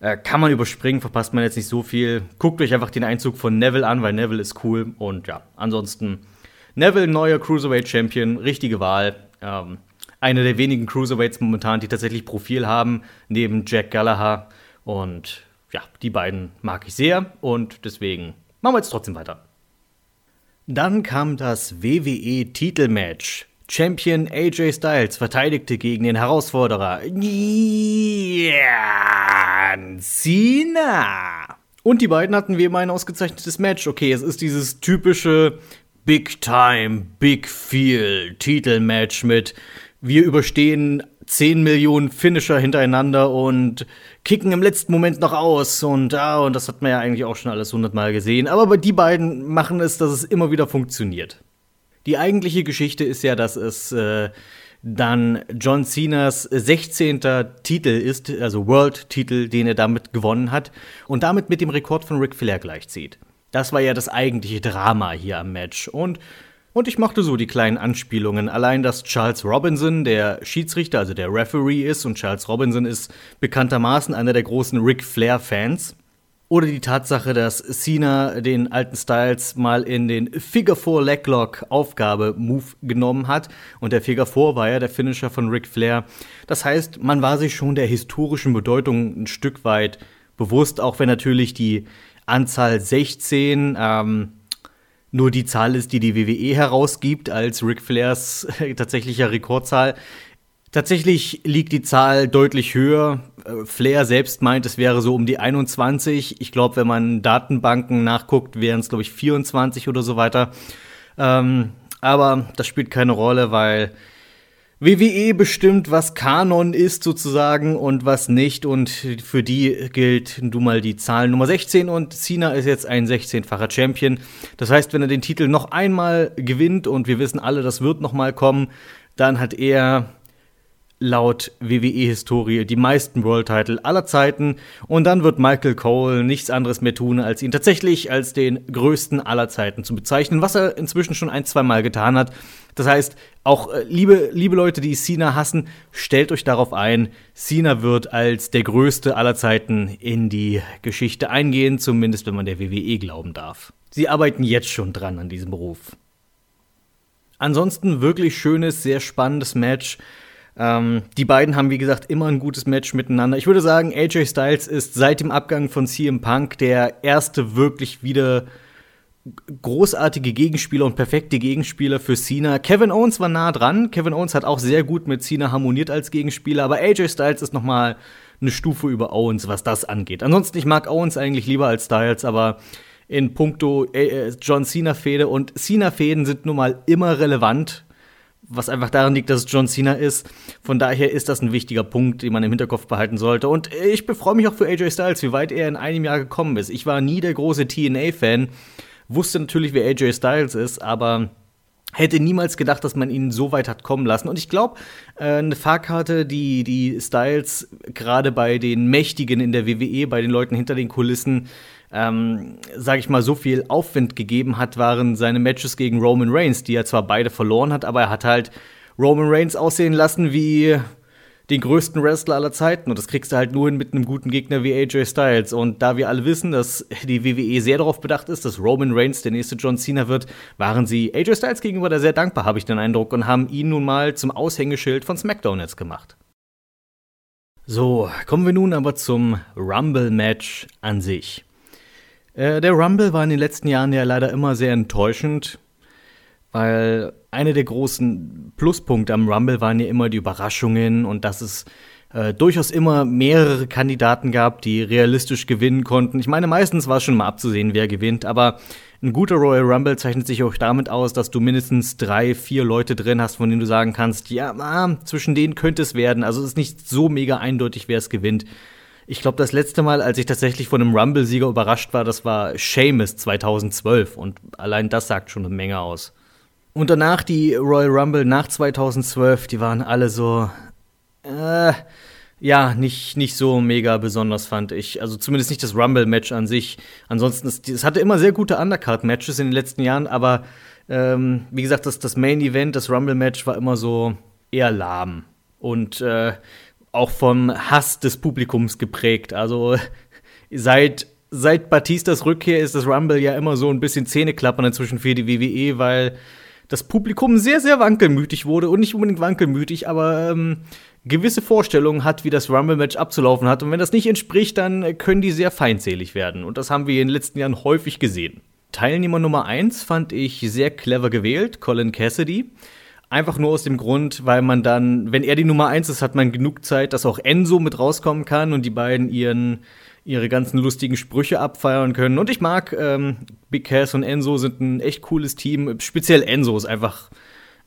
Speaker 1: Äh, kann man überspringen, verpasst man jetzt nicht so viel. Guckt euch einfach den Einzug von Neville an, weil Neville ist cool. Und ja, ansonsten Neville, neuer Cruiserweight Champion, richtige Wahl. Ähm, einer der wenigen Cruiserweights momentan, die tatsächlich Profil haben, neben Jack Gallagher. Und ja, die beiden mag ich sehr und deswegen Machen wir jetzt trotzdem weiter. Dann kam das WWE-Titelmatch. Champion AJ Styles verteidigte gegen den Herausforderer John Cena. Und die beiden hatten wie immer ein ausgezeichnetes Match. Okay, es ist dieses typische Big Time, Big Feel Titelmatch mit wir überstehen 10 Millionen Finisher hintereinander und kicken im letzten Moment noch aus. Und, ah, und das hat man ja eigentlich auch schon alles hundertmal gesehen. Aber die beiden machen es, dass es immer wieder funktioniert. Die eigentliche Geschichte ist ja, dass es äh, dann John Cenas 16. Titel ist, also World-Titel, den er damit gewonnen hat und damit mit dem Rekord von Ric Flair gleichzieht. Das war ja das eigentliche Drama hier am Match. Und und ich mochte so die kleinen Anspielungen. Allein, dass Charles Robinson der Schiedsrichter, also der Referee ist und Charles Robinson ist bekanntermaßen einer der großen Ric Flair-Fans. Oder die Tatsache, dass Cena den alten Styles mal in den Figure 4 Leglock Aufgabe Move genommen hat. Und der Figure 4 war ja der Finisher von Ric Flair. Das heißt, man war sich schon der historischen Bedeutung ein Stück weit bewusst, auch wenn natürlich die Anzahl 16 ähm, nur die Zahl ist, die die WWE herausgibt als Ric Flairs äh, tatsächlicher Rekordzahl. Tatsächlich liegt die Zahl deutlich höher. Äh, Flair selbst meint, es wäre so um die 21. Ich glaube, wenn man Datenbanken nachguckt, wären es, glaube ich, 24 oder so weiter. Ähm, aber das spielt keine Rolle, weil WWE bestimmt, was Kanon ist sozusagen und was nicht. Und für die gilt nun mal die Zahl Nummer 16 und Cena ist jetzt ein 16-facher Champion. Das heißt, wenn er den Titel noch einmal gewinnt und wir wissen alle, das wird noch mal kommen, dann hat er laut WWE-Historie die meisten World-Title aller Zeiten und dann wird Michael Cole nichts anderes mehr tun, als ihn tatsächlich als den größten aller Zeiten zu bezeichnen, was er inzwischen schon ein, zwei Mal getan hat. Das heißt, auch äh, liebe, liebe Leute, die Cena hassen, stellt euch darauf ein, Cena wird als der größte aller Zeiten in die Geschichte eingehen, zumindest wenn man der WWE glauben darf. Sie arbeiten jetzt schon dran an diesem Beruf. Ansonsten wirklich schönes, sehr spannendes Match. Ähm, die beiden haben, wie gesagt, immer ein gutes Match miteinander. Ich würde sagen, AJ Styles ist seit dem Abgang von CM Punk der erste wirklich wieder großartige Gegenspieler und perfekte Gegenspieler für Cena. Kevin Owens war nah dran. Kevin Owens hat auch sehr gut mit Cena harmoniert als Gegenspieler, aber AJ Styles ist noch mal eine Stufe über Owens, was das angeht. Ansonsten, ich mag Owens eigentlich lieber als Styles, aber in puncto äh, John Cena-Fehde und Cena-Fäden sind nun mal immer relevant was einfach daran liegt, dass es John Cena ist. Von daher ist das ein wichtiger Punkt, den man im Hinterkopf behalten sollte. Und ich befreue mich auch für AJ Styles, wie weit er in einem Jahr gekommen ist. Ich war nie der große TNA-Fan, wusste natürlich, wer AJ Styles ist, aber hätte niemals gedacht, dass man ihn so weit hat kommen lassen. Und ich glaube, äh, eine Fahrkarte, die die Styles gerade bei den Mächtigen in der WWE, bei den Leuten hinter den Kulissen ähm, sage ich mal, so viel Aufwind gegeben hat, waren seine Matches gegen Roman Reigns, die er zwar beide verloren hat, aber er hat halt Roman Reigns aussehen lassen wie den größten Wrestler aller Zeiten und das kriegst du halt nur hin mit einem guten Gegner wie AJ Styles. Und da wir alle wissen, dass die WWE sehr darauf bedacht ist, dass Roman Reigns der nächste John Cena wird, waren sie AJ Styles gegenüber da sehr dankbar, habe ich den Eindruck, und haben ihn nun mal zum Aushängeschild von SmackDown jetzt gemacht. So, kommen wir nun aber zum Rumble-Match an sich. Äh, der Rumble war in den letzten Jahren ja leider immer sehr enttäuschend, weil eine der großen Pluspunkte am Rumble waren ja immer die Überraschungen und dass es äh, durchaus immer mehrere Kandidaten gab, die realistisch gewinnen konnten. Ich meine, meistens war es schon mal abzusehen, wer gewinnt, aber ein guter Royal Rumble zeichnet sich auch damit aus, dass du mindestens drei, vier Leute drin hast, von denen du sagen kannst, ja, ah, zwischen denen könnte es werden. Also es ist nicht so mega eindeutig, wer es gewinnt. Ich glaube, das letzte Mal, als ich tatsächlich von einem Rumble-Sieger überrascht war, das war Seamus 2012 und allein das sagt schon eine Menge aus. Und danach die Royal Rumble nach 2012, die waren alle so, äh, ja, nicht, nicht so mega besonders, fand ich. Also zumindest nicht das Rumble-Match an sich. Ansonsten, es, es hatte immer sehr gute Undercard-Matches in den letzten Jahren, aber ähm, wie gesagt, das, das Main-Event, das Rumble-Match war immer so eher lahm. Und äh, auch vom Hass des Publikums geprägt. Also seit seit Batistas Rückkehr ist das Rumble ja immer so ein bisschen Zähneklappern inzwischen für die WWE, weil das Publikum sehr, sehr wankelmütig wurde und nicht unbedingt wankelmütig, aber ähm, gewisse Vorstellungen hat, wie das Rumble-Match abzulaufen hat. Und wenn das nicht entspricht, dann können die sehr feindselig werden. Und das haben wir in den letzten Jahren häufig gesehen. Teilnehmer Nummer 1 fand ich sehr clever gewählt, Colin Cassidy. Einfach nur aus dem Grund, weil man dann, wenn er die Nummer 1 ist, hat man genug Zeit, dass auch Enzo mit rauskommen kann und die beiden ihren ihre ganzen lustigen Sprüche abfeiern können. Und ich mag ähm, Big Cass und Enzo sind ein echt cooles Team. Speziell Enzo ist einfach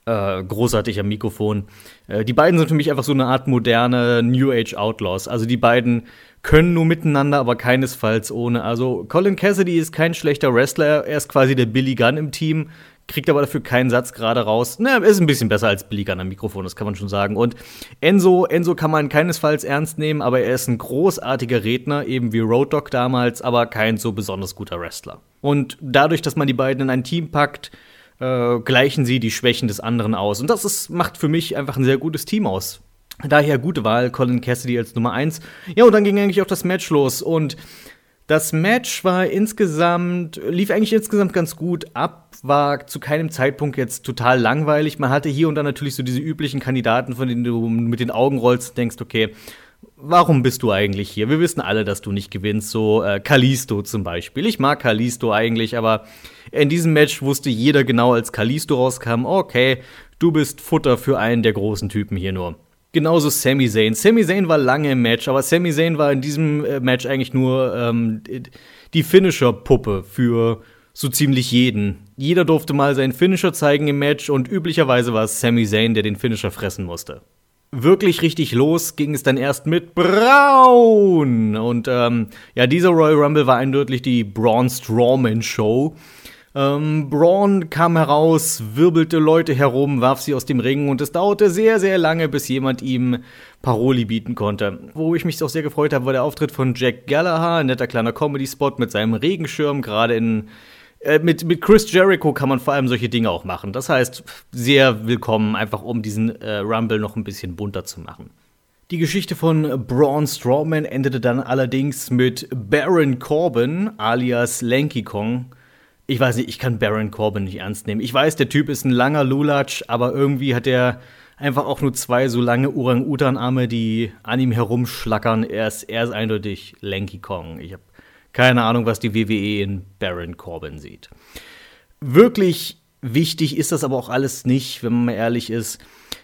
Speaker 1: äh, großartig am Mikrofon. Äh, die beiden sind für mich einfach so eine Art moderne New Age Outlaws. Also die beiden können nur miteinander, aber keinesfalls ohne. Also Colin Cassidy ist kein schlechter Wrestler, er ist quasi der Billy Gunn im Team kriegt aber dafür keinen Satz gerade raus. Na, ist ein bisschen besser als Billy am Mikrofon, das kann man schon sagen. Und Enzo, Enzo kann man keinesfalls ernst nehmen, aber er ist ein großartiger Redner, eben wie Road Dogg damals, aber kein so besonders guter Wrestler. Und dadurch, dass man die beiden in ein Team packt, äh, gleichen sie die Schwächen des anderen aus. Und das ist, macht für mich einfach ein sehr gutes Team aus. Daher gute Wahl, Colin Cassidy als Nummer 1. Ja, und dann ging eigentlich auch das Match los. Und das Match war insgesamt, lief eigentlich insgesamt ganz gut ab, war zu keinem Zeitpunkt jetzt total langweilig. Man hatte hier und da natürlich so diese üblichen Kandidaten, von denen du mit den Augen rollst und denkst, okay, warum bist du eigentlich hier? Wir wissen alle, dass du nicht gewinnst, so äh, Kalisto zum Beispiel. Ich mag Kalisto eigentlich, aber in diesem Match wusste jeder genau, als Kalisto rauskam, okay, du bist Futter für einen der großen Typen hier nur. Genauso Sami Zayn. Sami Zayn war lange im Match, aber Sami Zayn war in diesem äh, Match eigentlich nur ähm, die Finisher-Puppe für so ziemlich jeden. Jeder durfte mal seinen Finisher zeigen im Match und üblicherweise war es Sami Zayn, der den Finisher fressen musste. Wirklich richtig los ging es dann erst mit Braun. Und ähm, ja, dieser Royal Rumble war eindeutig die Braun Strowman Show. Ähm, Braun kam heraus, wirbelte Leute herum, warf sie aus dem Ring und es dauerte sehr, sehr lange, bis jemand ihm Paroli bieten konnte. Wo ich mich auch sehr gefreut habe, war der Auftritt von Jack Gallagher, ein netter kleiner Comedy-Spot mit seinem Regenschirm, gerade in äh, mit, mit Chris Jericho kann man vor allem solche Dinge auch machen. Das heißt, sehr willkommen, einfach um diesen äh, Rumble noch ein bisschen bunter zu machen. Die Geschichte von Braun Strowman endete dann allerdings mit Baron Corbin alias Lanky Kong, ich weiß nicht, ich kann Baron Corbin nicht ernst nehmen. Ich weiß, der Typ ist ein langer Lulatsch, aber irgendwie hat er einfach auch nur zwei so lange Orang-Utan-Arme, die an ihm herumschlackern. Er ist, er ist eindeutig Lanky Kong. Ich habe keine Ahnung, was die WWE in Baron Corbin sieht. Wirklich wichtig ist das aber auch alles nicht, wenn man mal ehrlich ist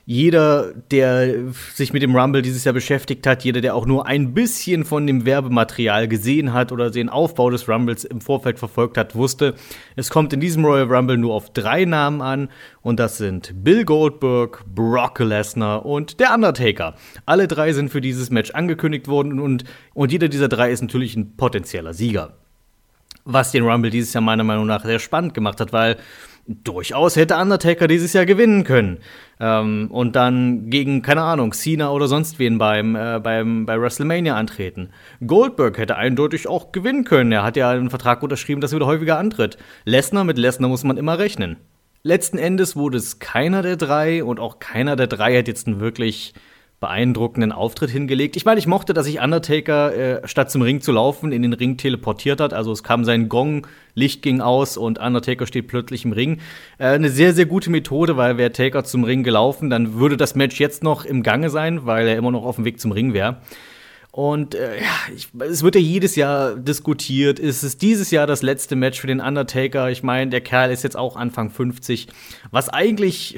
Speaker 1: jeder, der sich mit dem Rumble dieses Jahr beschäftigt hat, jeder, der auch nur ein bisschen von dem Werbematerial gesehen hat oder den Aufbau des Rumbles im Vorfeld verfolgt hat, wusste, es kommt in diesem Royal Rumble nur auf drei Namen an und das sind Bill Goldberg, Brock Lesnar und der Undertaker. Alle drei sind für dieses Match angekündigt worden und, und jeder dieser drei ist natürlich ein potenzieller Sieger. Was den Rumble dieses Jahr meiner Meinung nach sehr spannend gemacht hat, weil durchaus hätte Undertaker dieses Jahr gewinnen können. Ähm, und dann gegen, keine Ahnung, Cena oder sonst wen beim, äh, beim, bei WrestleMania antreten. Goldberg hätte eindeutig auch gewinnen können. Er hat ja einen Vertrag unterschrieben, dass er wieder häufiger antritt. Lesnar, mit Lesnar muss man immer rechnen. Letzten Endes wurde es keiner der drei und auch keiner der drei hat jetzt einen wirklich beeindruckenden Auftritt hingelegt. Ich meine, ich mochte, dass sich Undertaker äh, statt zum Ring zu laufen in den Ring teleportiert hat. Also es kam sein Gong, Licht ging aus und Undertaker steht plötzlich im Ring. Äh, eine sehr, sehr gute Methode, weil wäre Taker zum Ring gelaufen, dann würde das Match jetzt noch im Gange sein, weil er immer noch auf dem Weg zum Ring wäre. Und äh, ja, ich, es wird ja jedes Jahr diskutiert. Ist es dieses Jahr das letzte Match für den Undertaker? Ich meine, der Kerl ist jetzt auch Anfang 50. Was eigentlich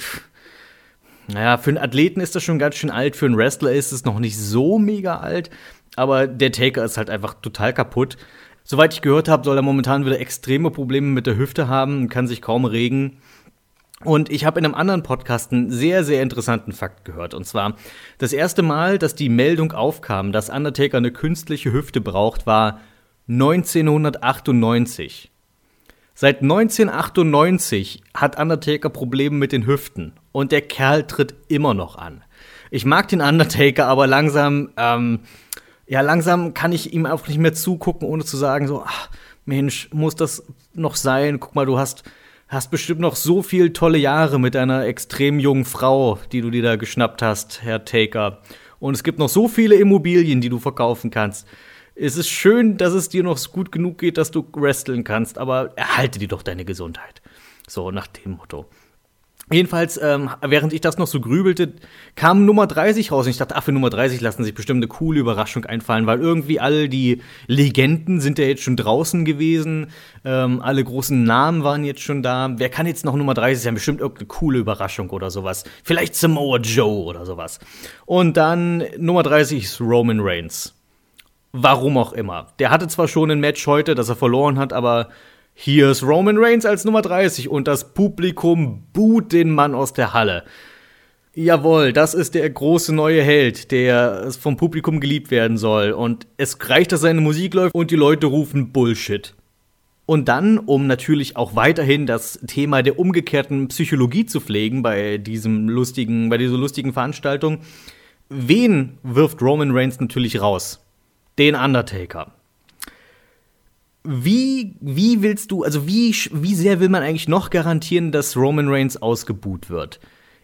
Speaker 1: naja, für einen Athleten ist das schon ganz schön alt, für einen Wrestler ist es noch nicht so mega alt, aber der Taker ist halt einfach total kaputt. Soweit ich gehört habe, soll er momentan wieder extreme Probleme mit der Hüfte haben und kann sich kaum regen. Und ich habe in einem anderen Podcast einen sehr, sehr interessanten Fakt gehört. Und zwar, das erste Mal, dass die Meldung aufkam, dass Undertaker eine künstliche Hüfte braucht, war 1998. Seit 1998 hat Undertaker Probleme mit den Hüften und der Kerl tritt immer noch an. Ich mag den Undertaker, aber langsam, ähm, ja, langsam kann ich ihm einfach nicht mehr zugucken, ohne zu sagen, so, ach, Mensch, muss das noch sein? Guck mal, du hast, hast bestimmt noch so viel tolle Jahre mit einer extrem jungen Frau, die du dir da geschnappt hast, Herr Taker. Und es gibt noch so viele Immobilien, die du verkaufen kannst es ist schön, dass es dir noch gut genug geht, dass du wresteln kannst, aber erhalte dir doch deine Gesundheit. So nach dem Motto. Jedenfalls, ähm, während ich das noch so grübelte, kam Nummer 30 raus. Und ich dachte, ach, für Nummer 30 lassen sich bestimmt eine coole Überraschung einfallen, weil irgendwie all die Legenden sind ja jetzt schon draußen gewesen. Ähm, alle großen Namen waren jetzt schon da. Wer kann jetzt noch Nummer 30 sein? Bestimmt irgendeine coole Überraschung oder sowas. Vielleicht Samoa Joe oder sowas. Und dann Nummer 30 ist Roman Reigns. Warum auch immer. Der hatte zwar schon ein Match heute, das er verloren hat, aber hier ist Roman Reigns als Nummer 30 und das Publikum buht den Mann aus der Halle. Jawohl, das ist der große neue Held, der vom Publikum geliebt werden soll. Und es reicht, dass seine Musik läuft und die Leute rufen Bullshit. Und dann, um natürlich auch weiterhin das Thema der umgekehrten Psychologie zu pflegen bei diesem lustigen, bei dieser lustigen Veranstaltung, wen wirft Roman Reigns natürlich raus? den Undertaker. Wie, wie willst du, also wie, wie sehr will man eigentlich noch garantieren, dass Roman Reigns ausgebuht wird?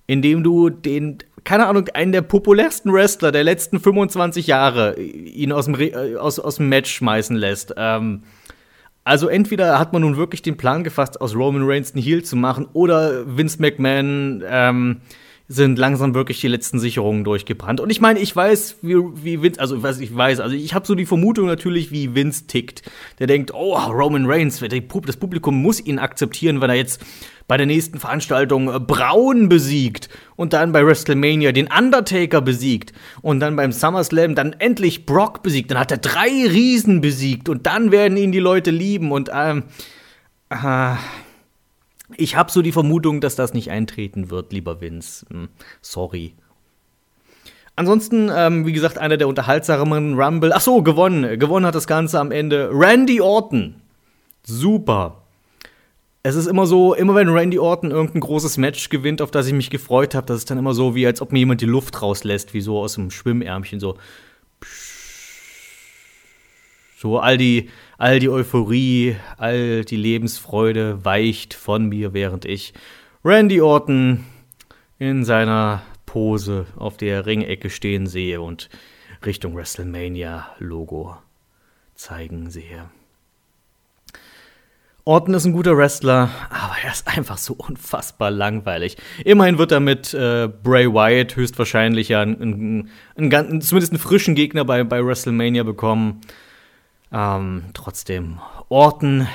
Speaker 1: Indem du den, keine Ahnung, einen der populärsten Wrestler der letzten 25 Jahre ihn aus dem, äh, aus, aus dem Match schmeißen lässt. Ähm, also entweder hat man nun wirklich den Plan gefasst, aus Roman Reigns einen Heel zu machen, oder Vince McMahon ähm, sind langsam wirklich die letzten Sicherungen durchgebrannt. Und ich meine, ich weiß, wie, wie Vince, also was ich weiß, also ich habe so die Vermutung natürlich, wie Vince tickt. Der denkt, oh, Roman Reigns, das Publikum muss ihn akzeptieren, wenn er jetzt bei der nächsten Veranstaltung äh, Braun besiegt und dann bei WrestleMania den Undertaker besiegt und dann beim SummerSlam dann endlich Brock besiegt. Dann hat er drei Riesen besiegt und dann werden ihn die Leute lieben und ähm, äh, ich habe so die Vermutung, dass das nicht eintreten wird, lieber Vince. Hm, sorry. Ansonsten, ähm, wie gesagt, einer der unterhaltsameren Rumble. Ach so, gewonnen. Gewonnen hat das Ganze am Ende Randy Orton. Super. Es ist immer so, immer wenn Randy Orton irgendein großes Match gewinnt, auf das ich mich gefreut habe, das ist dann immer so, wie als ob mir jemand die Luft rauslässt, wie so aus dem Schwimmärmchen, so. So all die, all die Euphorie, all die Lebensfreude weicht von mir, während ich Randy Orton in seiner Pose auf der Ringecke stehen sehe und Richtung WrestleMania-Logo zeigen sehe. Orton ist ein guter Wrestler, aber er ist einfach so unfassbar langweilig. Immerhin wird er mit äh, Bray Wyatt höchstwahrscheinlich ja einen, einen, einen, zumindest einen frischen Gegner bei, bei WrestleMania bekommen. Ähm, trotzdem, Orten,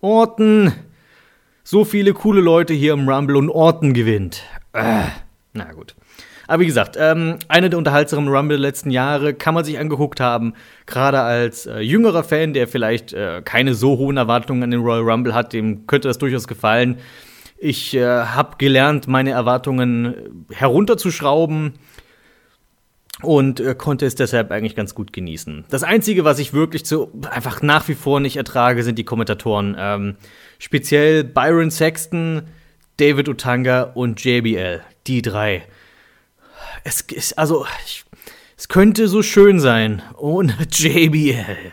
Speaker 1: Orten, so viele coole Leute hier im Rumble und Orten gewinnt. Äh, na gut. Aber wie gesagt, ähm, eine der unterhaltsameren Rumble der letzten Jahre kann man sich angeguckt haben. Gerade als äh, jüngerer Fan, der vielleicht äh, keine so hohen Erwartungen an den Royal Rumble hat, dem könnte das durchaus gefallen. Ich äh, habe gelernt, meine Erwartungen herunterzuschrauben und äh, konnte es deshalb eigentlich ganz gut genießen. Das Einzige, was ich wirklich zu, einfach nach wie vor nicht ertrage, sind die Kommentatoren. Ähm, speziell Byron Sexton, David Utanga und JBL. Die drei. Es ist, also, ich, es könnte so schön sein ohne JBL.